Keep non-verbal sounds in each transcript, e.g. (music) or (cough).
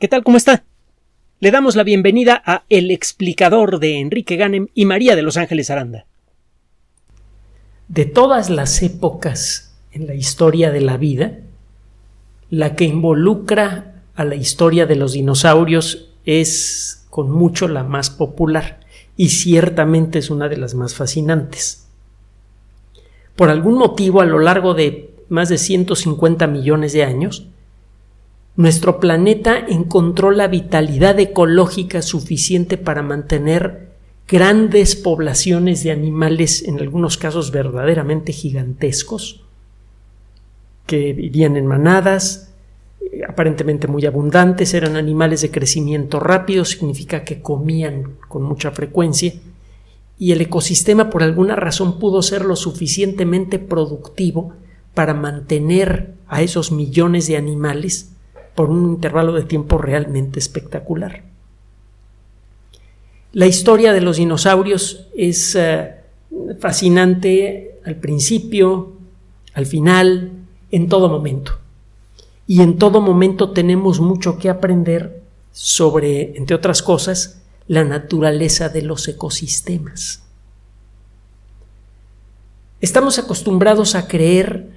¿Qué tal? ¿Cómo está? Le damos la bienvenida a El explicador de Enrique Ganem y María de Los Ángeles Aranda. De todas las épocas en la historia de la vida, la que involucra a la historia de los dinosaurios es con mucho la más popular y ciertamente es una de las más fascinantes. Por algún motivo, a lo largo de más de 150 millones de años, nuestro planeta encontró la vitalidad ecológica suficiente para mantener grandes poblaciones de animales, en algunos casos verdaderamente gigantescos, que vivían en manadas, aparentemente muy abundantes, eran animales de crecimiento rápido, significa que comían con mucha frecuencia, y el ecosistema por alguna razón pudo ser lo suficientemente productivo para mantener a esos millones de animales por un intervalo de tiempo realmente espectacular. La historia de los dinosaurios es eh, fascinante al principio, al final, en todo momento. Y en todo momento tenemos mucho que aprender sobre, entre otras cosas, la naturaleza de los ecosistemas. Estamos acostumbrados a creer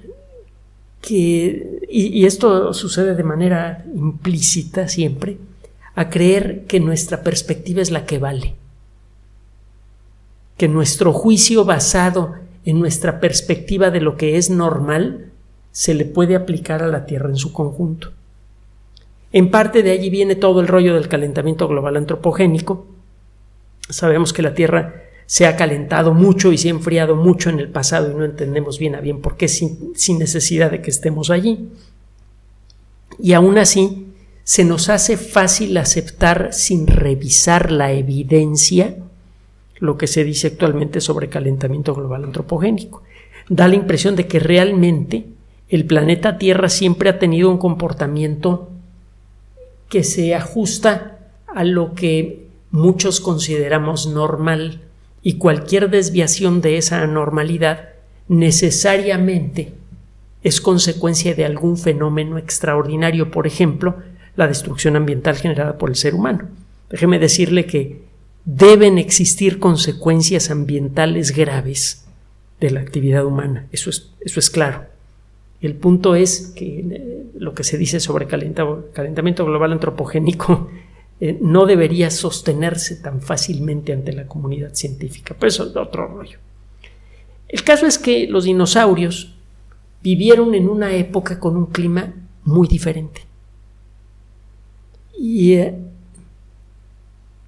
que, y, esto sucede de manera implícita siempre, a creer que nuestra perspectiva es la que vale, que nuestro juicio basado en nuestra perspectiva de lo que es normal se le puede aplicar a la Tierra en su conjunto. En parte de allí viene todo el rollo del calentamiento global antropogénico. Sabemos que la Tierra se ha calentado mucho y se ha enfriado mucho en el pasado y no entendemos bien a bien por qué sin, sin necesidad de que estemos allí. Y aún así, se nos hace fácil aceptar sin revisar la evidencia lo que se dice actualmente sobre calentamiento global antropogénico. Da la impresión de que realmente el planeta Tierra siempre ha tenido un comportamiento que se ajusta a lo que muchos consideramos normal y cualquier desviación de esa anormalidad necesariamente es consecuencia de algún fenómeno extraordinario, por ejemplo, la destrucción ambiental generada por el ser humano. Déjeme decirle que deben existir consecuencias ambientales graves de la actividad humana, eso es, eso es claro. El punto es que eh, lo que se dice sobre calentamiento global antropogénico eh, no debería sostenerse tan fácilmente ante la comunidad científica. Pero eso es otro rollo. El caso es que los dinosaurios vivieron en una época con un clima muy diferente. Y eh,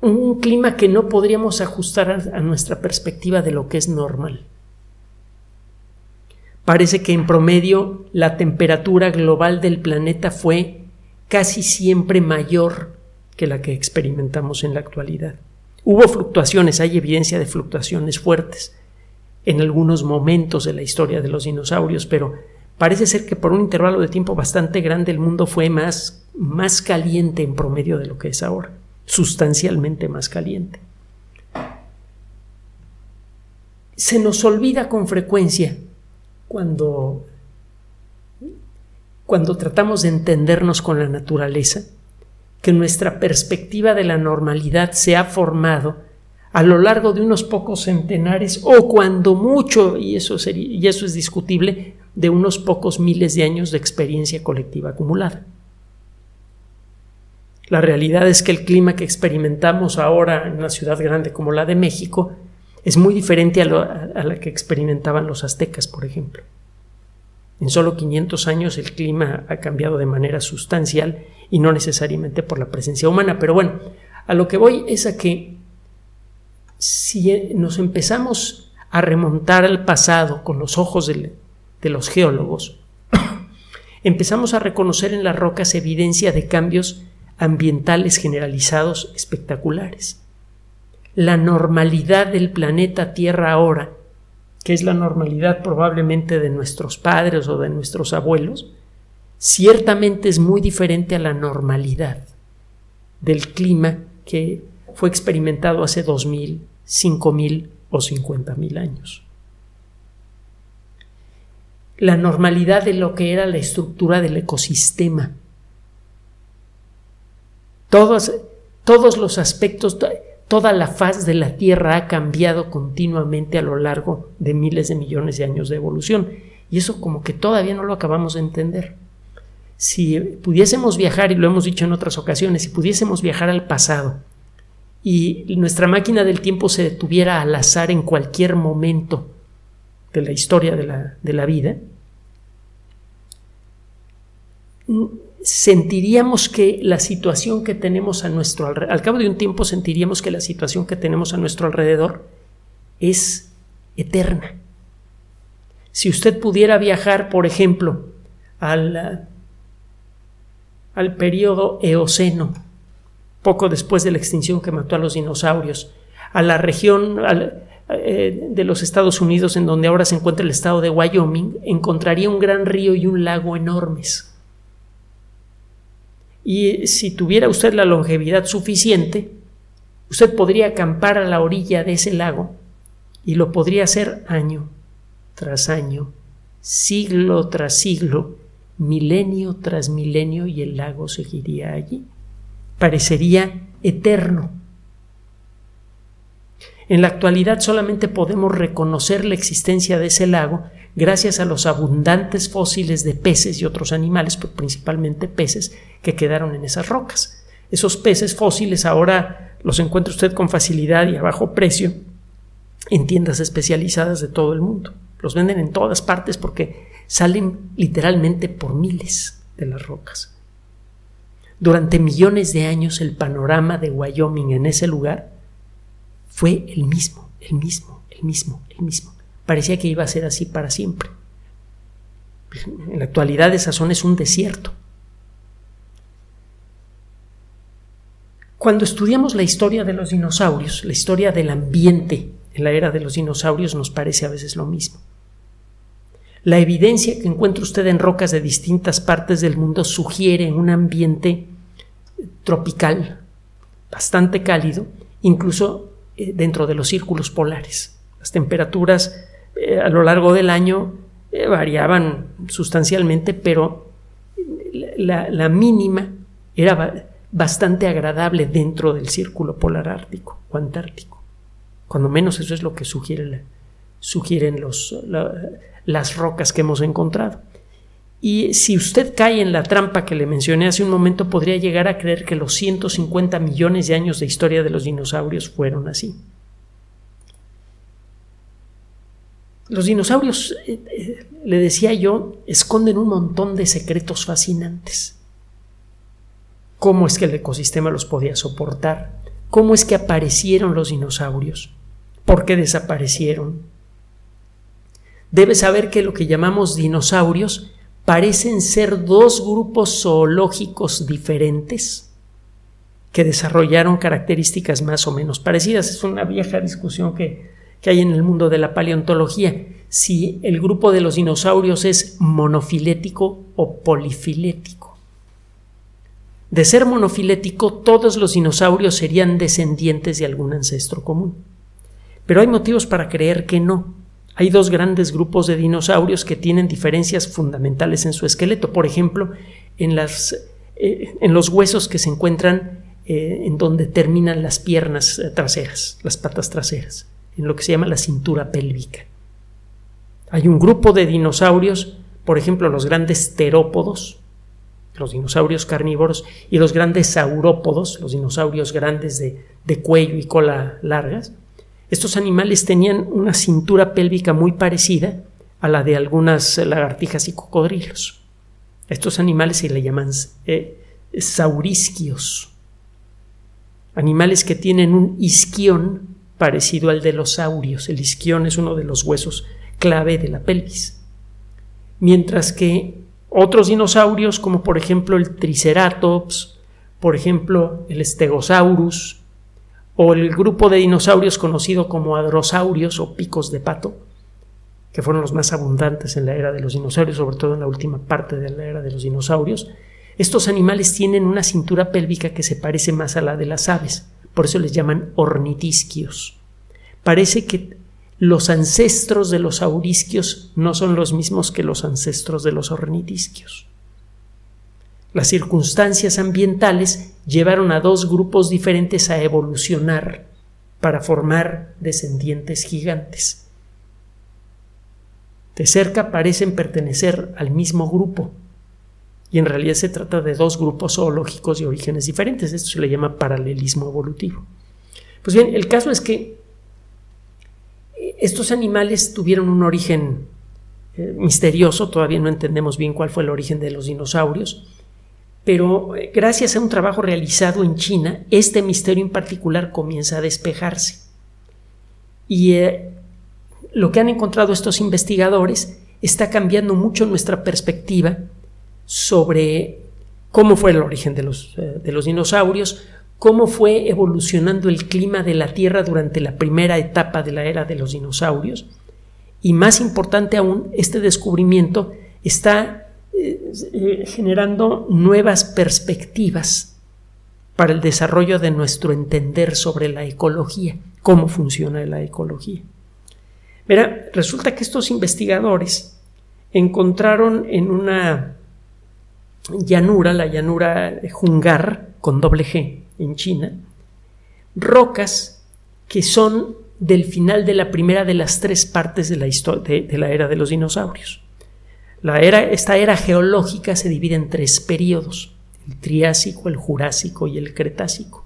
un clima que no podríamos ajustar a nuestra perspectiva de lo que es normal. Parece que en promedio la temperatura global del planeta fue casi siempre mayor que la que experimentamos en la actualidad. Hubo fluctuaciones, hay evidencia de fluctuaciones fuertes en algunos momentos de la historia de los dinosaurios, pero parece ser que por un intervalo de tiempo bastante grande el mundo fue más, más caliente en promedio de lo que es ahora, sustancialmente más caliente. Se nos olvida con frecuencia cuando, cuando tratamos de entendernos con la naturaleza que nuestra perspectiva de la normalidad se ha formado a lo largo de unos pocos centenares o cuando mucho, y eso, es discutible, de unos pocos miles de años de experiencia colectiva acumulada. La realidad es que el clima que experimentamos ahora en una ciudad grande como la de México es muy diferente a, a la que experimentaban los aztecas, por ejemplo. En solo 500 años el clima ha cambiado de manera sustancial y no necesariamente por la presencia humana. Pero bueno, a lo que voy es a que si nos empezamos a remontar al pasado con los ojos de, los geólogos, (coughs) empezamos a reconocer en las rocas evidencia de cambios ambientales generalizados espectaculares. La normalidad del planeta Tierra ahora que es la normalidad probablemente de nuestros padres o de nuestros abuelos, ciertamente es muy diferente a la normalidad del clima que fue experimentado hace dos mil, cinco mil o cincuenta mil años. La normalidad de lo que era la estructura del ecosistema. Todos, todos los aspectos, toda la faz de la Tierra ha cambiado continuamente a lo largo de miles de millones de años de evolución. Y eso como que todavía no lo acabamos de entender. Si pudiésemos viajar, y lo hemos dicho en otras ocasiones, si pudiésemos viajar al pasado y nuestra máquina del tiempo se detuviera al azar en cualquier momento de la historia de la, de la vida, sentiríamos que la situación que tenemos a nuestro alrededor, al cabo de un tiempo sentiríamos que la situación que tenemos a nuestro alrededor es eterna. Si usted pudiera viajar, por ejemplo, al, al periodo Eoceno, poco después de la extinción que mató a los dinosaurios, a la región eh, de los Estados Unidos en donde ahora se encuentra el estado de Wyoming, encontraría un gran río y un lago enormes y si tuviera usted la longevidad suficiente, usted podría acampar a la orilla de ese lago y lo podría hacer año tras año, siglo tras siglo, milenio tras milenio y el lago seguiría allí. Parecería eterno. En la actualidad solamente podemos reconocer la existencia de ese lago gracias a los abundantes fósiles de peces y otros animales, pero principalmente peces, que quedaron en esas rocas. Esos peces fósiles ahora los encuentra usted con facilidad y a bajo precio en tiendas especializadas de todo el mundo. Los venden en todas partes porque salen literalmente por miles de las rocas. Durante millones de años el panorama de Wyoming en ese lugar fue el mismo, el mismo, el mismo, el mismo parecía que iba a ser así para siempre. En la actualidad esa zona es un desierto. Cuando estudiamos la historia de los dinosaurios, la historia del ambiente en la era de los dinosaurios nos parece a veces lo mismo. La evidencia que encuentra usted en rocas de distintas partes del mundo sugiere un ambiente tropical, bastante cálido, incluso eh, dentro de los círculos polares. Las temperaturas eh, a lo largo del año eh, variaban sustancialmente, pero la, mínima era bastante agradable dentro del círculo polar ártico o antártico. Cuando menos eso es lo que sugiere sugieren los, las rocas que hemos encontrado. Y si usted cae en la trampa que le mencioné hace un momento, podría llegar a creer que los 150 millones de años de historia de los dinosaurios fueron así. Los dinosaurios, eh, eh, le decía yo, esconden un montón de secretos fascinantes. ¿Cómo es que el ecosistema los podía soportar? ¿Cómo es que aparecieron los dinosaurios? ¿Por qué desaparecieron? Debe saber que lo que llamamos dinosaurios parecen ser dos grupos zoológicos diferentes que desarrollaron características más o menos parecidas. Es una vieja discusión que que hay en el mundo de la paleontología, si el grupo de los dinosaurios es monofilético o polifilético. De ser monofilético, todos los dinosaurios serían descendientes de algún ancestro común. Pero hay motivos para creer que no. Hay dos grandes grupos de dinosaurios que tienen diferencias fundamentales en su esqueleto. Por ejemplo, en, eh, los huesos que se encuentran eh, en donde terminan las piernas eh, traseras, las patas traseras en lo que se llama la cintura pélvica. Hay un grupo de dinosaurios, por ejemplo, los grandes terópodos, los dinosaurios carnívoros, y los grandes saurópodos, los dinosaurios grandes de, de cuello y cola largas. Estos animales tenían una cintura pélvica muy parecida a la de algunas lagartijas y cocodrilos. A estos animales se le llaman eh, saurisquios, animales que tienen un isquión parecido al de los saurios. El isquión es uno de los huesos clave de la pelvis. Mientras que otros dinosaurios, como por ejemplo el Triceratops, por ejemplo el Stegosaurus, o el grupo de dinosaurios conocido como adrosaurios o picos de pato, que fueron los más abundantes en la era de los dinosaurios, sobre todo en la última parte de la era de los dinosaurios, estos animales tienen una cintura pélvica que se parece más a la de las aves por eso les llaman ornitisquios. Parece que los ancestros de los aurisquios no son los mismos que los ancestros de los ornitisquios. Las circunstancias ambientales llevaron a dos grupos diferentes a evolucionar para formar descendientes gigantes. De cerca parecen pertenecer al mismo grupo, y en realidad se trata de dos grupos zoológicos de orígenes diferentes. Esto se le llama paralelismo evolutivo. Pues bien, el caso es que estos animales tuvieron un origen eh, misterioso, todavía no entendemos bien cuál fue el origen de los dinosaurios, pero eh, gracias a un trabajo realizado en China, este misterio en particular comienza a despejarse. Y eh, lo que han encontrado estos investigadores está cambiando mucho nuestra perspectiva sobre cómo fue el origen de los, de los dinosaurios, cómo fue evolucionando el clima de la Tierra durante la primera etapa de la era de los dinosaurios. Y más importante aún, este descubrimiento está eh, generando nuevas perspectivas para el desarrollo de nuestro entender sobre la ecología, cómo funciona la ecología. Mira, resulta que estos investigadores encontraron en una llanura, la llanura Jungar, con doble G, en China, rocas que son del final de la primera de las tres partes de la, de la era de los dinosaurios. Esta era geológica se divide en tres periodos, el Triásico, el Jurásico y el Cretácico.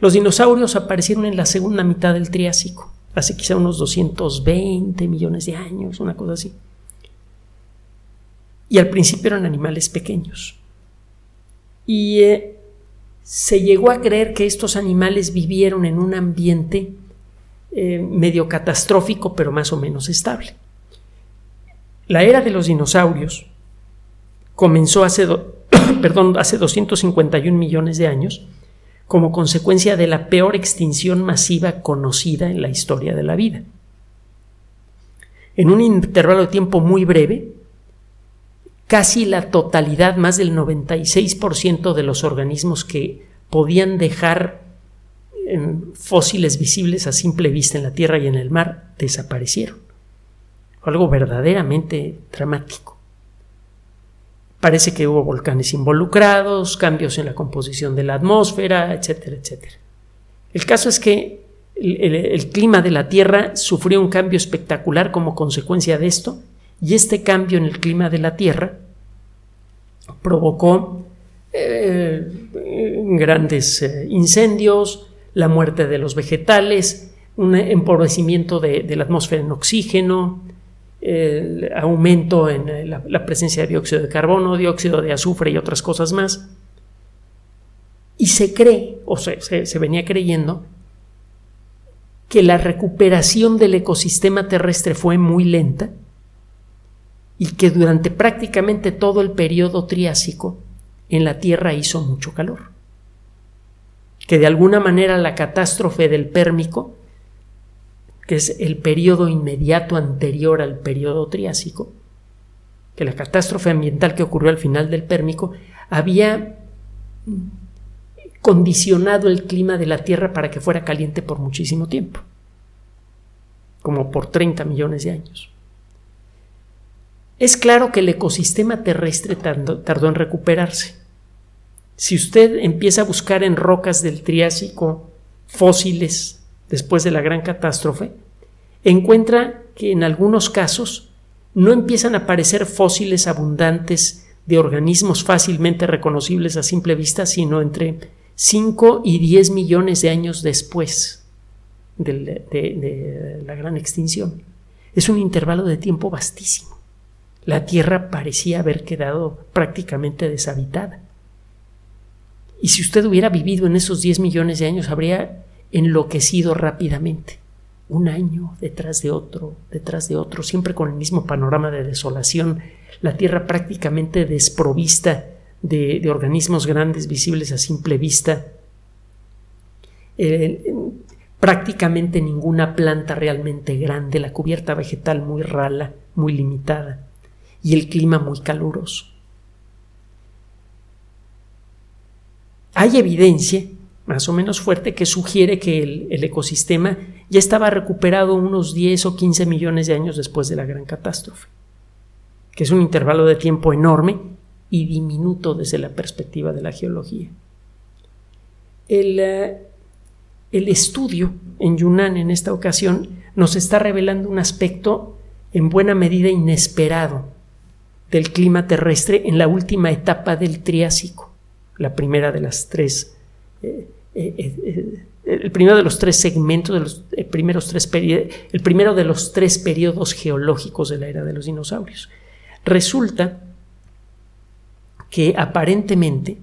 Los dinosaurios aparecieron en la segunda mitad del Triásico, hace quizá unos 220 millones de años, una cosa así. Y al principio eran animales pequeños. Y eh, se llegó a creer que estos animales vivieron en un ambiente eh, medio catastrófico, pero más o menos estable. La era de los dinosaurios comenzó hace, (coughs) perdón, hace 251 millones de años como consecuencia de la peor extinción masiva conocida en la historia de la vida. En un intervalo de tiempo muy breve, casi la totalidad, más del 96% de los organismos que podían dejar fósiles visibles a simple vista en la Tierra y en el mar desaparecieron. Algo verdaderamente dramático. Parece que hubo volcanes involucrados, cambios en la composición de la atmósfera, etcétera, etcétera. El caso es que el clima de la Tierra sufrió un cambio espectacular como consecuencia de esto y este cambio en el clima de la Tierra provocó eh, grandes eh, incendios, la muerte de los vegetales, un empobrecimiento de, la atmósfera en oxígeno, el aumento en la, presencia de dióxido de carbono, dióxido de azufre y otras cosas más. Y se cree, o se venía creyendo, que la recuperación del ecosistema terrestre fue muy lenta y que durante prácticamente todo el periodo Triásico en la Tierra hizo mucho calor. Que de alguna manera la catástrofe del Pérmico, que es el periodo inmediato anterior al periodo Triásico, que la catástrofe ambiental que ocurrió al final del Pérmico había condicionado el clima de la Tierra para que fuera caliente por muchísimo tiempo, como por 30 millones de años. Es claro que el ecosistema terrestre tardó, en recuperarse. Si usted empieza a buscar en rocas del Triásico fósiles después de la gran catástrofe, encuentra que en algunos casos no empiezan a aparecer fósiles abundantes de organismos fácilmente reconocibles a simple vista, sino entre 5 y 10 millones de años después de la gran extinción. Es un intervalo de tiempo vastísimo la Tierra parecía haber quedado prácticamente deshabitada. Y si usted hubiera vivido en esos 10 millones de años, habría enloquecido rápidamente, un año detrás de otro, detrás de otro, siempre con el mismo panorama de desolación, la Tierra prácticamente desprovista de, organismos grandes visibles a simple vista, eh, prácticamente ninguna planta realmente grande, la cubierta vegetal muy rala, muy limitada y el clima muy caluroso. Hay evidencia más o menos fuerte que sugiere que el, ecosistema ya estaba recuperado unos 10 o 15 millones de años después de la gran catástrofe, que es un intervalo de tiempo enorme y diminuto desde la perspectiva de la geología. El, eh, el estudio en Yunnan en esta ocasión nos está revelando un aspecto en buena medida inesperado del clima terrestre en la última etapa del Triásico, la primera de las tres, eh, eh, el primero de los tres segmentos, de los primeros tres el primero de los tres periodos geológicos de la era de los dinosaurios. Resulta que aparentemente,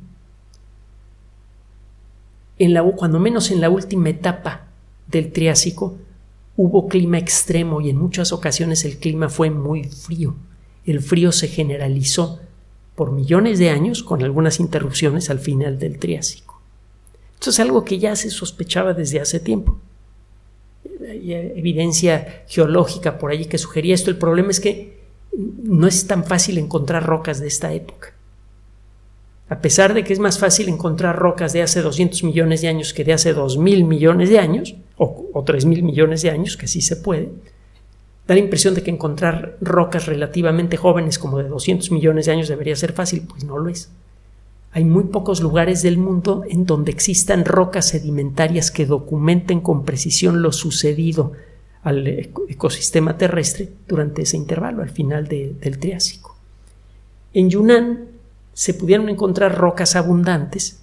en la, cuando menos en la última etapa del Triásico, hubo clima extremo y en muchas ocasiones el clima fue muy frío. El frío se generalizó por millones de años con algunas interrupciones al final del Triásico. Esto es algo que ya se sospechaba desde hace tiempo. Hay evidencia geológica por allí que sugería esto. El problema es que no es tan fácil encontrar rocas de esta época. A pesar de que es más fácil encontrar rocas de hace 200 millones de años que de hace 2.000 millones de años, o, o 3.000 millones de años, que sí se puede, da la impresión de que encontrar rocas relativamente jóvenes como de 200 millones de años debería ser fácil, pues no lo es. Hay muy pocos lugares del mundo en donde existan rocas sedimentarias que documenten con precisión lo sucedido al ecosistema terrestre durante ese intervalo, al final del Triásico. En Yunnan se pudieron encontrar rocas abundantes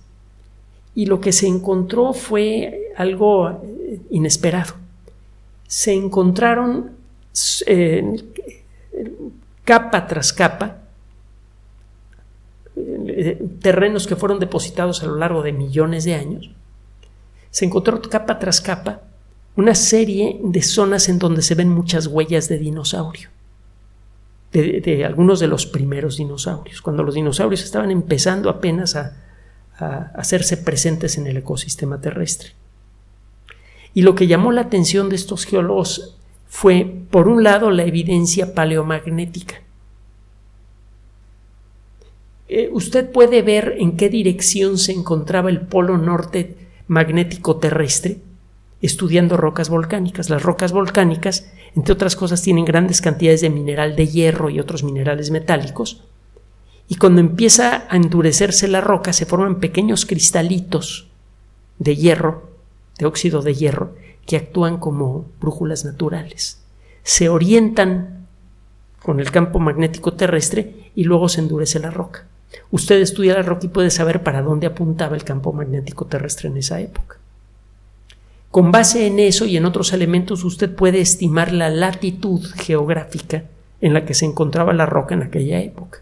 y lo que se encontró fue algo eh, inesperado. Se encontraron eh, capa tras capa terrenos que fueron depositados a lo largo de millones de años. Se encontró capa tras capa una serie de zonas en donde se ven muchas huellas de dinosaurio, de, algunos de los primeros dinosaurios, cuando los dinosaurios estaban empezando apenas a, a hacerse presentes en el ecosistema terrestre. Y lo que llamó la atención de estos geólogos fue, por un lado, la evidencia paleomagnética. Eh, usted puede ver en qué dirección se encontraba el polo norte magnético terrestre estudiando rocas volcánicas. Las rocas volcánicas, entre otras cosas, tienen grandes cantidades de mineral de hierro y otros minerales metálicos. Y cuando empieza a endurecerse la roca, se forman pequeños cristalitos de hierro, de óxido de hierro, que actúan como brújulas naturales. Se orientan con el campo magnético terrestre y luego se endurece la roca. Usted estudia la roca y puede saber para dónde apuntaba el campo magnético terrestre en esa época. Con base en eso y en otros elementos usted puede estimar la latitud geográfica en la que se encontraba la roca en aquella época.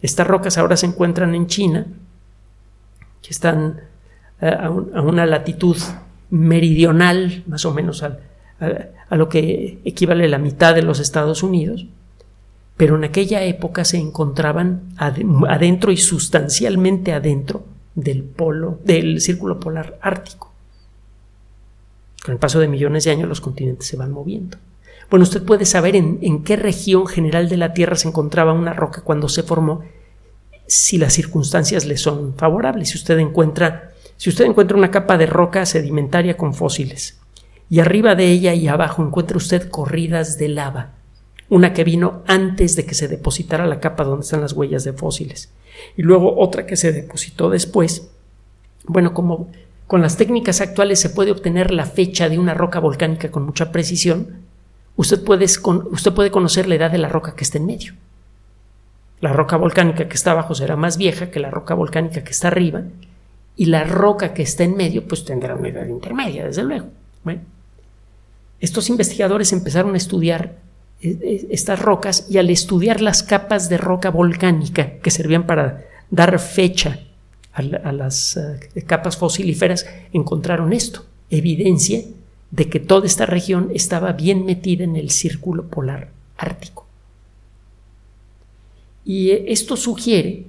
Estas rocas ahora se encuentran en China, que están eh, a, una latitud meridional, más o menos a, a lo que equivale a la mitad de los Estados Unidos, pero en aquella época se encontraban adentro y sustancialmente adentro del polo, del círculo polar ártico. Con el paso de millones de años los continentes se van moviendo. Bueno, usted puede saber en, qué región general de la Tierra se encontraba una roca cuando se formó si las circunstancias le son favorables. Si usted encuentra, si usted encuentra una capa de roca sedimentaria con fósiles y arriba de ella y abajo encuentra usted corridas de lava, una que vino antes de que se depositara la capa donde están las huellas de fósiles y luego otra que se depositó después. Bueno, como con las técnicas actuales se puede obtener la fecha de una roca volcánica con mucha precisión. Usted puede, usted puede conocer la edad de la roca que está en medio. La roca volcánica que está abajo será más vieja que la roca volcánica que está arriba y la roca que está en medio pues tendrá una edad intermedia, desde luego. estos investigadores empezaron a estudiar estas rocas y al estudiar las capas de roca volcánica que servían para dar fecha a, las eh, capas fosilíferas, encontraron esto, evidencia de que toda esta región estaba bien metida en el círculo polar ártico. Y eh, esto sugiere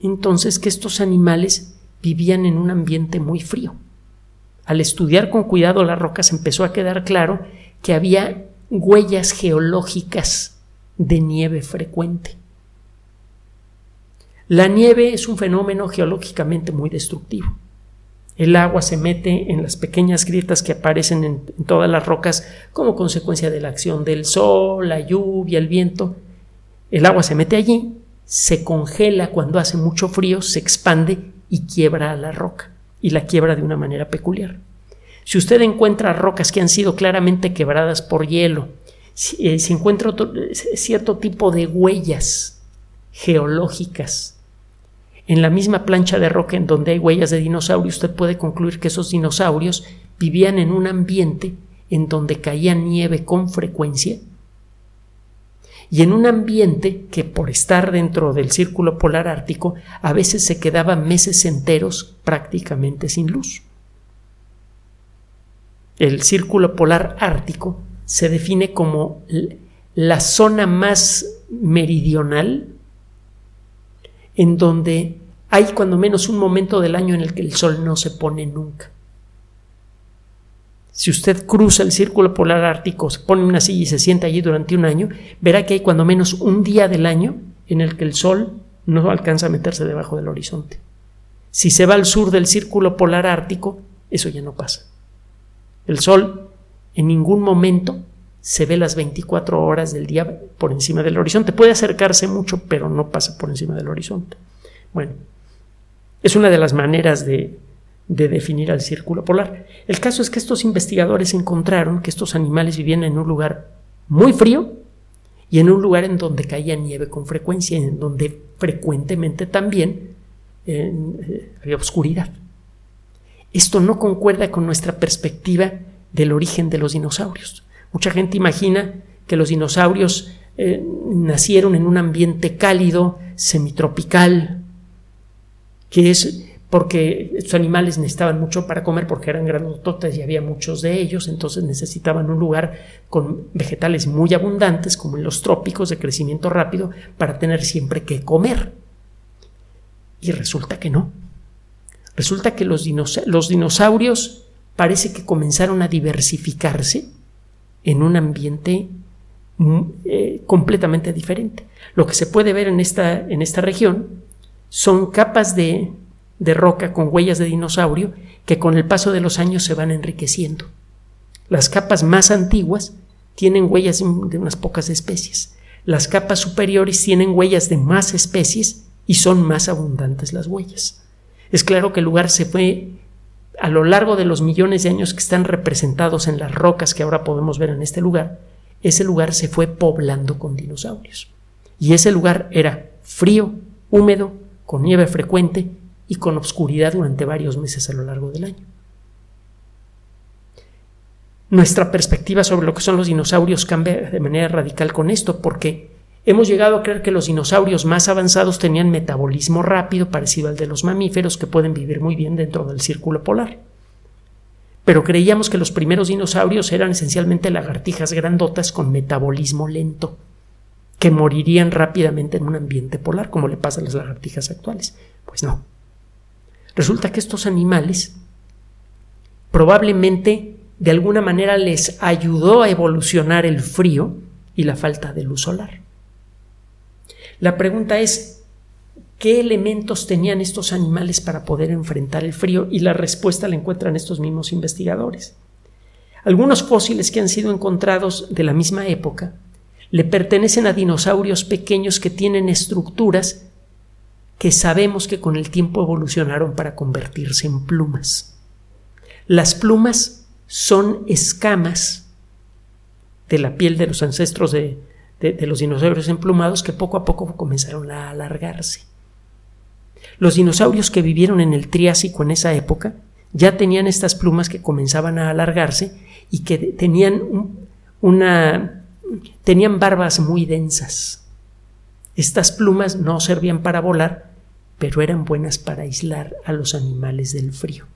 entonces que estos animales vivían en un ambiente muy frío. Al estudiar con cuidado las rocas empezó a quedar claro que había huellas geológicas de nieve frecuente. La nieve es un fenómeno geológicamente muy destructivo. El agua se mete en las pequeñas grietas que aparecen en, todas las rocas como consecuencia de la acción del sol, la lluvia, el viento, El agua se mete allí, se congela cuando hace mucho frío, se expande y quiebra a la roca, y la quiebra de una manera peculiar. Si usted encuentra rocas que han sido claramente quebradas por hielo, si, eh, encuentra cierto tipo de huellas geológicas en la misma plancha de roca en donde hay huellas de dinosaurios, usted puede concluir que esos dinosaurios vivían en un ambiente en donde caía nieve con frecuencia y en un ambiente que por estar dentro del círculo polar ártico a veces se quedaba meses enteros prácticamente sin luz. El círculo polar ártico se define como la zona más meridional en donde hay cuando menos un momento del año en el que el sol no se pone nunca. Si usted cruza el círculo polar ártico, se pone una silla y se sienta allí durante un año, verá que hay cuando menos un día del año en el que el sol no alcanza a meterse debajo del horizonte. Si se va al sur del círculo polar ártico, eso ya no pasa. El sol en ningún momento se ve las 24 horas del día por encima del horizonte. Puede acercarse mucho, pero no pasa por encima del horizonte. Bueno, es una de las maneras de de definir al círculo polar. El caso es que estos investigadores encontraron que estos animales vivían en un lugar muy frío y en un lugar en donde caía nieve con frecuencia, en donde frecuentemente también eh, había oscuridad. Esto no concuerda con nuestra perspectiva del origen de los dinosaurios. Mucha gente imagina que los dinosaurios eh, nacieron en un ambiente cálido, semitropical, que es porque estos animales necesitaban mucho para comer porque eran grandototes y había muchos de ellos, entonces necesitaban un lugar con vegetales muy abundantes, como en los trópicos de crecimiento rápido, para tener siempre que comer. Y resulta que no. Resulta que los, dinosaurios parece que comenzaron a diversificarse en un ambiente eh, completamente diferente. Lo que se puede ver en esta, en esta región son capas de de roca con huellas de dinosaurio que con el paso de los años se van enriqueciendo. Las capas más antiguas tienen huellas de unas pocas especies. Las capas superiores tienen huellas de más especies y son más abundantes las huellas. Es claro que el lugar se fue a lo largo de los millones de años que están representados en las rocas que ahora podemos ver en este lugar, ese lugar se fue poblando con dinosaurios. Y ese lugar era frío, húmedo, con nieve frecuente y con obscuridad durante varios meses a lo largo del año. Nuestra perspectiva sobre lo que son los dinosaurios cambia de manera radical con esto, porque hemos llegado a creer que los dinosaurios más avanzados tenían metabolismo rápido, parecido al de los mamíferos, que pueden vivir muy bien dentro del círculo polar. Pero creíamos que los primeros dinosaurios eran esencialmente lagartijas grandotas con metabolismo lento, que morirían rápidamente en un ambiente polar, como le pasa a las lagartijas actuales. Pues no. Resulta que estos animales probablemente de alguna manera les ayudó a evolucionar el frío y la falta de luz solar. La pregunta es, ¿qué elementos tenían estos animales para poder enfrentar el frío? Y la respuesta la encuentran estos mismos investigadores. Algunos fósiles que han sido encontrados de la misma época le pertenecen a dinosaurios pequeños que tienen estructuras que sabemos que con el tiempo evolucionaron para convertirse en plumas. Las plumas son escamas de la piel de los ancestros de, los dinosaurios emplumados que poco a poco comenzaron a alargarse. Los dinosaurios que vivieron en el Triásico en esa época ya tenían estas plumas que comenzaban a alargarse y que tenían una tenían barbas muy densas. Estas plumas no servían para volar, pero eran buenas para aislar a los animales del frío.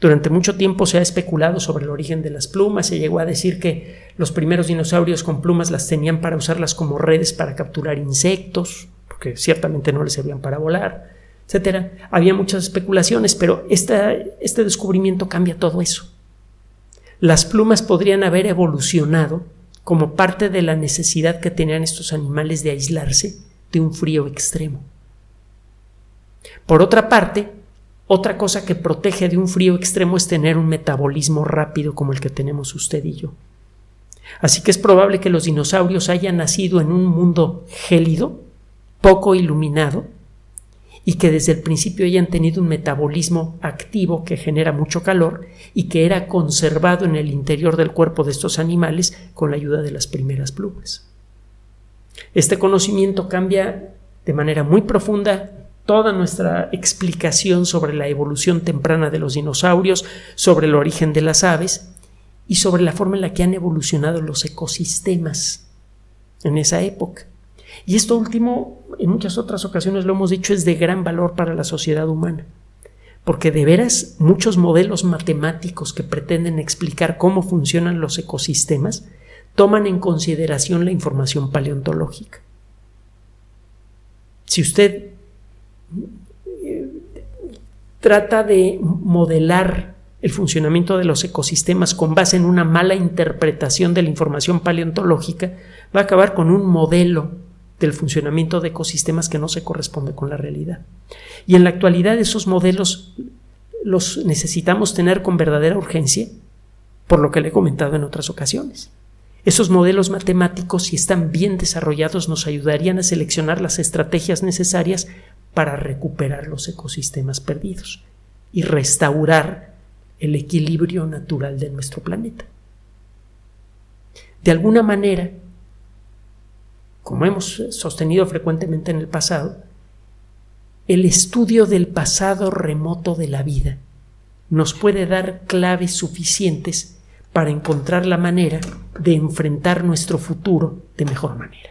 Durante mucho tiempo se ha especulado sobre el origen de las plumas, se llegó a decir que los primeros dinosaurios con plumas las tenían para usarlas como redes para capturar insectos, porque ciertamente no les servían para volar, etc. Había muchas especulaciones, pero este descubrimiento cambia todo eso. Las plumas podrían haber evolucionado como parte de la necesidad que tenían estos animales de aislarse de un frío extremo. Por otra parte, otra cosa que protege de un frío extremo es tener un metabolismo rápido como el que tenemos usted y yo. Así que es probable que los dinosaurios hayan nacido en un mundo gélido, poco iluminado, y que desde el principio hayan tenido un metabolismo activo que genera mucho calor y que era conservado en el interior del cuerpo de estos animales con la ayuda de las primeras plumas. Este conocimiento cambia de manera muy profunda toda nuestra explicación sobre la evolución temprana de los dinosaurios, sobre el origen de las aves y sobre la forma en la que han evolucionado los ecosistemas en esa época. Y esto último, en muchas otras ocasiones lo hemos dicho, es de gran valor para la sociedad humana. Porque de veras muchos modelos matemáticos que pretenden explicar cómo funcionan los ecosistemas toman en consideración la información paleontológica. Si usted trata de modelar el funcionamiento de los ecosistemas con base en una mala interpretación de la información paleontológica, va a acabar con un modelo del funcionamiento de ecosistemas que no se corresponde con la realidad. Y en la actualidad esos modelos los necesitamos tener con verdadera urgencia, por lo que le he comentado en otras ocasiones. Esos modelos matemáticos, si están bien desarrollados, nos ayudarían a seleccionar las estrategias necesarias para recuperar los ecosistemas perdidos y restaurar el equilibrio natural de nuestro planeta. De alguna manera, como hemos sostenido frecuentemente en el pasado, el estudio del pasado remoto de la vida nos puede dar claves suficientes para encontrar la manera de enfrentar nuestro futuro de mejor manera.